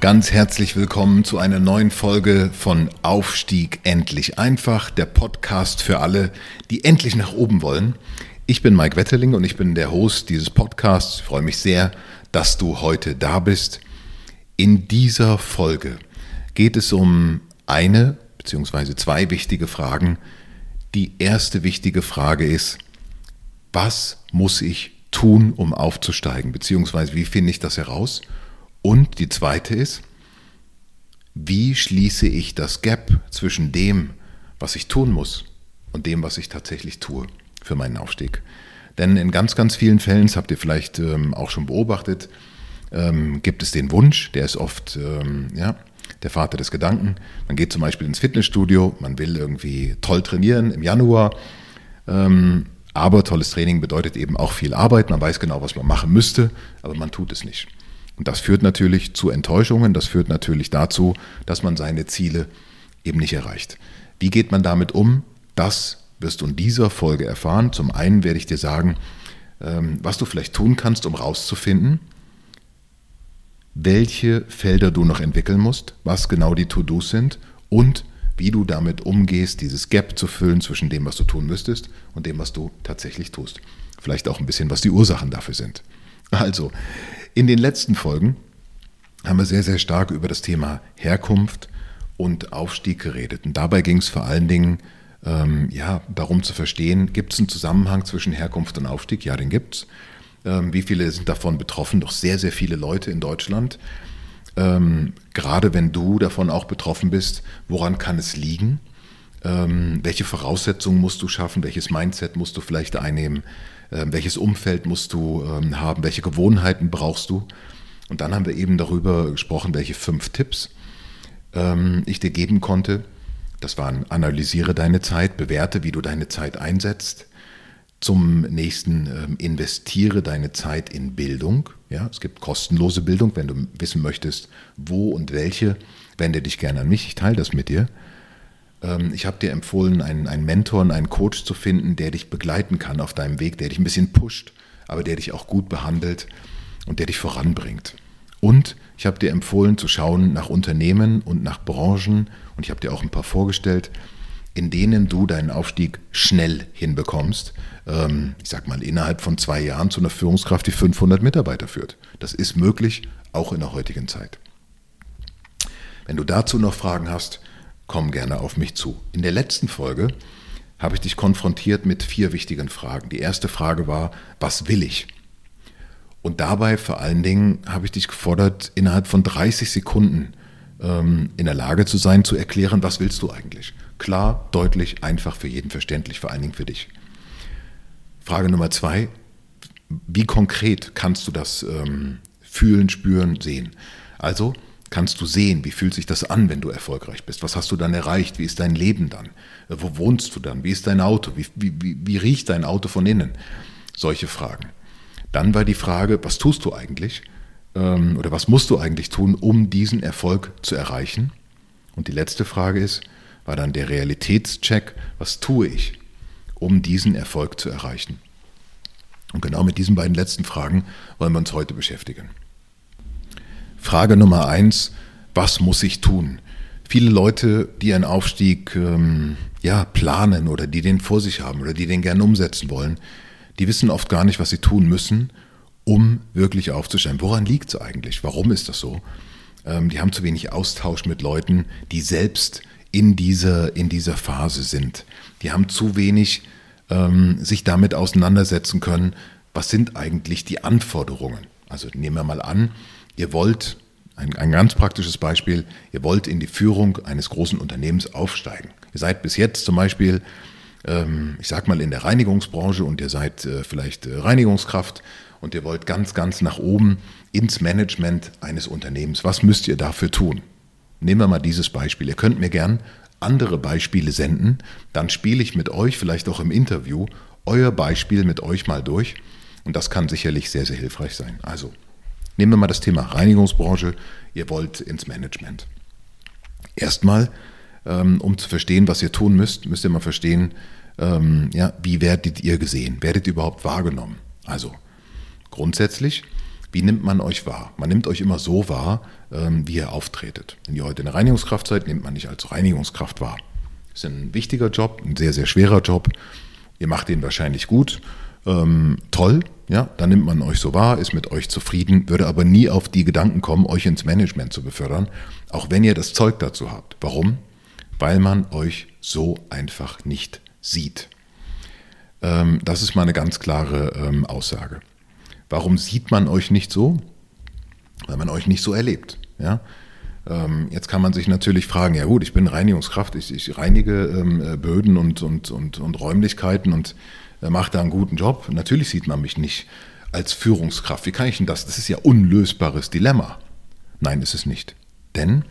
Ganz herzlich willkommen zu einer neuen Folge von Aufstieg endlich einfach, der Podcast für alle, die endlich nach oben wollen. Ich bin Mike Wetterling und ich bin der Host dieses Podcasts. Ich freue mich sehr, dass du heute da bist. In dieser Folge geht es um eine bzw. zwei wichtige Fragen. Die erste wichtige Frage ist, was muss ich tun, um aufzusteigen, beziehungsweise wie finde ich das heraus? Und die zweite ist, wie schließe ich das Gap zwischen dem, was ich tun muss und dem, was ich tatsächlich tue für meinen Aufstieg? Denn in ganz, ganz vielen Fällen, das habt ihr vielleicht ähm, auch schon beobachtet, ähm, gibt es den Wunsch, der ist oft ähm, ja, der Vater des Gedanken. Man geht zum Beispiel ins Fitnessstudio, man will irgendwie toll trainieren im Januar, ähm, aber tolles Training bedeutet eben auch viel Arbeit. Man weiß genau, was man machen müsste, aber man tut es nicht. Und das führt natürlich zu Enttäuschungen, das führt natürlich dazu, dass man seine Ziele eben nicht erreicht. Wie geht man damit um? Das wirst du in dieser Folge erfahren. Zum einen werde ich dir sagen, ähm, was du vielleicht tun kannst, um rauszufinden, welche Felder du noch entwickeln musst, was genau die To-Dos sind und wie du damit umgehst, dieses Gap zu füllen zwischen dem, was du tun müsstest und dem, was du tatsächlich tust. Vielleicht auch ein bisschen, was die Ursachen dafür sind. Also, in den letzten Folgen haben wir sehr, sehr stark über das Thema Herkunft und Aufstieg geredet. Und dabei ging es vor allen Dingen ähm, ja, darum zu verstehen, gibt es einen Zusammenhang zwischen Herkunft und Aufstieg? Ja, den gibt es. Ähm, wie viele sind davon betroffen? Doch sehr, sehr viele Leute in Deutschland. Ähm, gerade wenn du davon auch betroffen bist, woran kann es liegen? Ähm, welche Voraussetzungen musst du schaffen? Welches Mindset musst du vielleicht einnehmen? Ähm, welches Umfeld musst du ähm, haben, welche Gewohnheiten brauchst du. Und dann haben wir eben darüber gesprochen, welche fünf Tipps ähm, ich dir geben konnte. Das waren, analysiere deine Zeit, bewerte, wie du deine Zeit einsetzt. Zum nächsten, investiere deine Zeit in Bildung. Ja, es gibt kostenlose Bildung, wenn du wissen möchtest, wo und welche, wende dich gerne an mich, ich teile das mit dir. Ähm, ich habe dir empfohlen, einen, einen Mentor und einen Coach zu finden, der dich begleiten kann auf deinem Weg, der dich ein bisschen pusht, aber der dich auch gut behandelt und der dich voranbringt. Und ich habe dir empfohlen zu schauen nach Unternehmen und nach Branchen und ich habe dir auch ein paar vorgestellt, in denen du deinen Aufstieg schnell hinbekommst. Ähm, ich sag mal, innerhalb von zwei Jahren zu einer Führungskraft, die 500 Mitarbeiter führt. Das ist möglich, auch in der heutigen Zeit. Wenn du dazu noch Fragen hast, komm gerne auf mich zu. In der letzten Folge habe ich dich konfrontiert mit vier wichtigen Fragen. Die erste Frage war, was will ich? Und dabei vor allen Dingen habe ich dich gefordert, innerhalb von 30 Sekunden ähm, in der Lage zu sein, zu erklären, was willst du eigentlich? Klar, deutlich, einfach für jeden verständlich, vor allen Dingen für dich. Frage Nummer zwei, wie konkret kannst du das ähm, fühlen, spüren, sehen? Also, kannst du sehen, wie fühlt sich das an, wenn du erfolgreich bist? Was hast du dann erreicht? Wie ist dein Leben dann? Wo wohnst du dann? Wie ist dein Auto? Wie, wie, wie riecht dein Auto von innen? Solche Fragen. Dann war die Frage, was tust du eigentlich? Ähm, oder was musst du eigentlich tun, um diesen Erfolg zu erreichen? Und die letzte Frage ist, war dann der Realitätscheck, was tue ich, um diesen Erfolg zu erreichen? Und genau mit diesen beiden letzten Fragen wollen wir uns heute beschäftigen. Frage Nummer eins, was muss ich tun? Viele Leute, die einen Aufstieg ähm, ja, planen oder die den vor sich haben oder die den gerne umsetzen wollen, die wissen oft gar nicht, was sie tun müssen, um wirklich aufzusteigen. Woran liegt es eigentlich? Warum ist das so? Ähm, die haben zu wenig Austausch mit Leuten, die selbst in dieser, in dieser Phase sind. Die haben zu wenig ähm, sich damit auseinandersetzen können, was sind eigentlich die Anforderungen. Also nehmen wir mal an, Ihr wollt, ein, ein ganz praktisches Beispiel, ihr wollt in die Führung eines großen Unternehmens aufsteigen. Ihr seid bis jetzt zum Beispiel, ähm, ich sag mal, in der Reinigungsbranche und ihr seid äh, vielleicht äh, Reinigungskraft und ihr wollt ganz, ganz nach oben ins Management eines Unternehmens. Was müsst ihr dafür tun? Nehmen wir mal dieses Beispiel. Ihr könnt mir gern andere Beispiele senden, dann spiele ich mit euch, vielleicht auch im Interview, euer Beispiel mit euch mal durch und das kann sicherlich sehr, sehr hilfreich sein. Also, nehmen wir mal das Thema Reinigungsbranche. Ihr wollt ins Management. Erstmal, ähm, um zu verstehen, was ihr tun müsst, müsst ihr mal verstehen, ähm, ja, wie werdet ihr gesehen? Werdet ihr überhaupt wahrgenommen? Also, grundsätzlich, wie nimmt man euch wahr? Man nimmt euch immer so wahr, ähm, wie ihr auftretet. Wenn ihr heute eine Reinigungskraft seid, nimmt man nicht als Reinigungskraft wahr. Das ist ein wichtiger Job, ein sehr, sehr schwerer Job. Ihr macht den wahrscheinlich gut. Ähm, toll, ja, dann nimmt man euch so wahr, ist mit euch zufrieden, würde aber nie auf die Gedanken kommen, euch ins Management zu befördern, auch wenn ihr das Zeug dazu habt. Warum? Weil man euch so einfach nicht sieht. Ähm, das ist mal eine ganz klare ähm, Aussage. Warum sieht man euch nicht so? Weil man euch nicht so erlebt. Ja? Ähm, jetzt kann man sich natürlich fragen, ja gut, ich bin Reinigungskraft, ich, ich reinige ähm, äh, Böden und, und, und, und Räumlichkeiten und äh, mache da einen guten Job. Natürlich sieht man mich nicht als Führungskraft. Wie kann ich denn das? Das ist ja unlösbares Dilemma. Nein, ist es nicht. Denn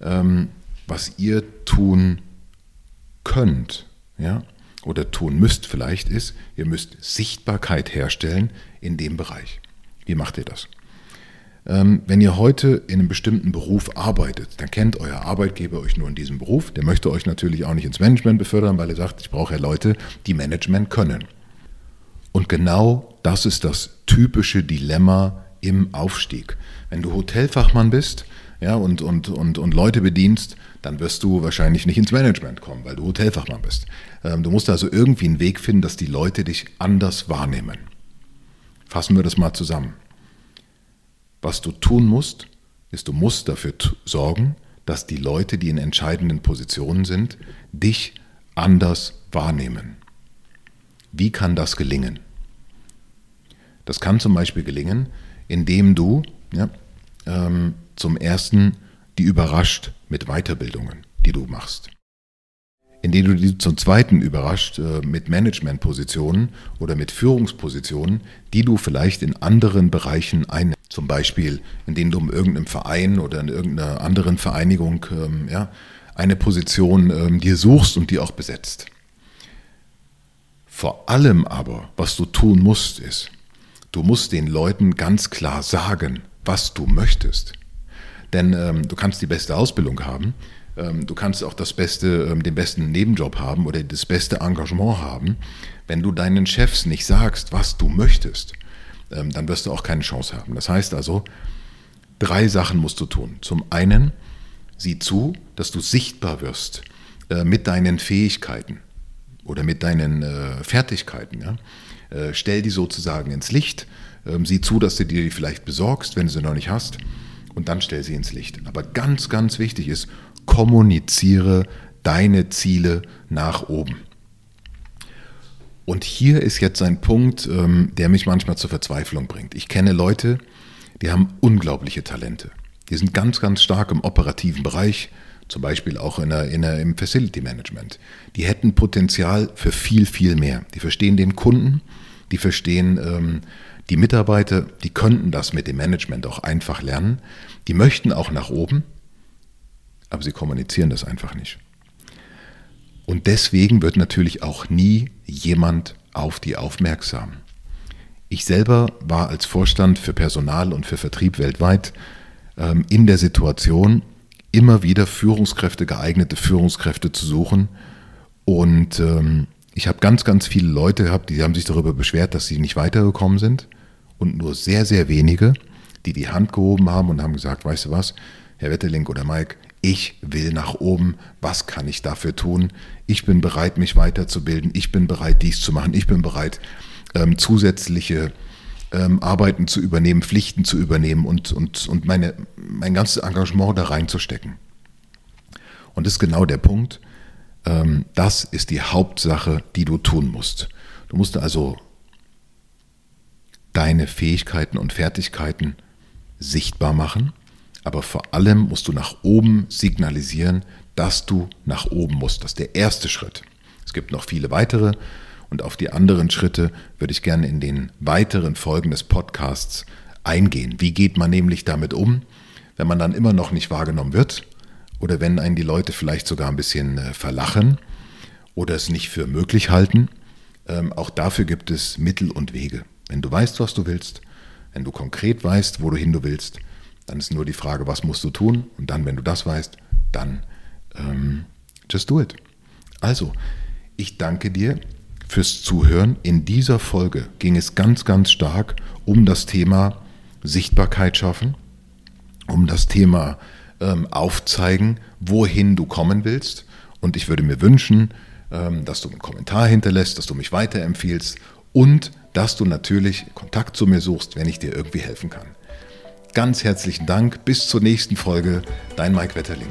ähm, was ihr tun könnt, ja, oder tun müsst vielleicht, ist, ihr müsst Sichtbarkeit herstellen in dem Bereich. Wie macht ihr das? Ähm, wenn ihr heute in einem bestimmten Beruf arbeitet, dann kennt euer Arbeitgeber euch nur in diesem Beruf. Der möchte euch natürlich auch nicht ins Management befördern, weil er sagt, ich brauche ja Leute, die Management können. Und genau das ist das typische Dilemma im Aufstieg. Wenn du Hotelfachmann bist ja, und, und, und, und Leute bedienst, dann wirst du wahrscheinlich nicht ins Management kommen, weil du Hotelfachmann bist. Ähm, du musst also irgendwie einen Weg finden, dass die Leute dich anders wahrnehmen. Fassen wir das mal zusammen. Was du tun musst, ist, du musst dafür sorgen, dass die Leute, die in entscheidenden Positionen sind, dich anders wahrnehmen. Wie kann das gelingen? Das kann zum Beispiel gelingen, indem du ja, ähm, zum ersten die überrascht mit Weiterbildungen, die du machst indem du die zum Zweiten überrascht äh, mit Managementpositionen oder mit Führungspositionen, die du vielleicht in anderen Bereichen einnimmst. Zum Beispiel, indem du in irgendeinem Verein oder in irgendeiner anderen Vereinigung ähm, ja, eine Position ähm, dir suchst und die auch besetzt. Vor allem aber, was du tun musst, ist, du musst den Leuten ganz klar sagen, was du möchtest. Denn ähm, du kannst die beste Ausbildung haben, du kannst auch das beste, ähm, den besten Nebenjob haben oder das beste Engagement haben. Wenn du deinen Chefs nicht sagst, was du möchtest, ähm, dann wirst du auch keine Chance haben. Das heißt also, drei Sachen musst du tun. Zum einen, sieh zu, dass du sichtbar wirst äh, mit deinen Fähigkeiten oder mit deinen äh, Fertigkeiten. Äh, stell die sozusagen ins Licht. Sieh zu, dass du dir die vielleicht besorgst, wenn du sie noch nicht hast. Und dann stell sie ins Licht. Aber ganz, ganz wichtig ist, kommuniziere deine Ziele nach oben. Und hier ist jetzt ein Punkt, ähm, der mich manchmal zur Verzweiflung bringt. Ich kenne Leute, die haben unglaubliche Talente. Die sind ganz, ganz stark im operativen Bereich, zum Beispiel auch in der, in der, im Facility Management. Die hätten Potenzial für viel, viel mehr. Die verstehen den Kunden, die verstehen ähm, die Mitarbeiter, die könnten das mit dem Management auch einfach lernen. Die möchten auch nach oben, aber sie kommunizieren das einfach nicht. Und deswegen wird natürlich auch nie jemand auf die aufmerksam. Ich selber war als Vorstand für Personal und für Vertrieb weltweit ähm, in der Situation, immer wieder Führungskräfte, geeignete Führungskräfte zu suchen. Und ähm, ich habe ganz, ganz viele Leute gehabt, die haben sich darüber beschwert, dass sie nicht weitergekommen sind. Und nur sehr, sehr wenige, die die Hand gehoben haben und haben gesagt, weißt du was, Herr Wetterling oder Mike, ich will nach oben, was kann ich dafür tun? Ich bin bereit, mich weiterzubilden, ich bin bereit, dies zu machen, ich bin bereit, ähm, zusätzliche ähm, Arbeiten zu übernehmen, Pflichten zu übernehmen und, und, und meine, mein ganzes Engagement da reinzustecken. Und das ist genau der Punkt. Ähm, das ist die Hauptsache, die du tun musst. Du musst also deine Fähigkeiten und Fertigkeiten sichtbar machen aber vor allem musst du nach oben signalisieren, dass du nach oben musst. Das ist der erste Schritt. Es gibt noch viele weitere Und auf die anderen Schritte würde ich gerne in den weiteren Folgen des Podcasts eingehen. Wie geht man nämlich damit um, wenn man dann immer noch nicht wahrgenommen wird oder wenn einen die Leute vielleicht sogar ein bisschen äh, verlachen oder es nicht für möglich halten. Ähm, auch dafür gibt es Mittel und Wege. Wenn du weißt, was du willst, wenn du konkret weißt, wohin du willst, dann ist nur die Frage, was musst du tun? Und dann, wenn du das weißt, dann ähm, just do it. Also, ich danke dir fürs Zuhören. In dieser Folge ging es ganz, ganz stark um das Thema Sichtbarkeit schaffen, um das Thema ähm, aufzeigen, wohin du kommen willst. Und ich würde mir wünschen, ähm, dass du einen Kommentar hinterlässt, dass du mich weiterempfiehlst und dass du natürlich Kontakt zu mir suchst, wenn ich dir irgendwie helfen kann. Ganz herzlichen Dank, bis zur nächsten Folge, dein Mike Wetterling.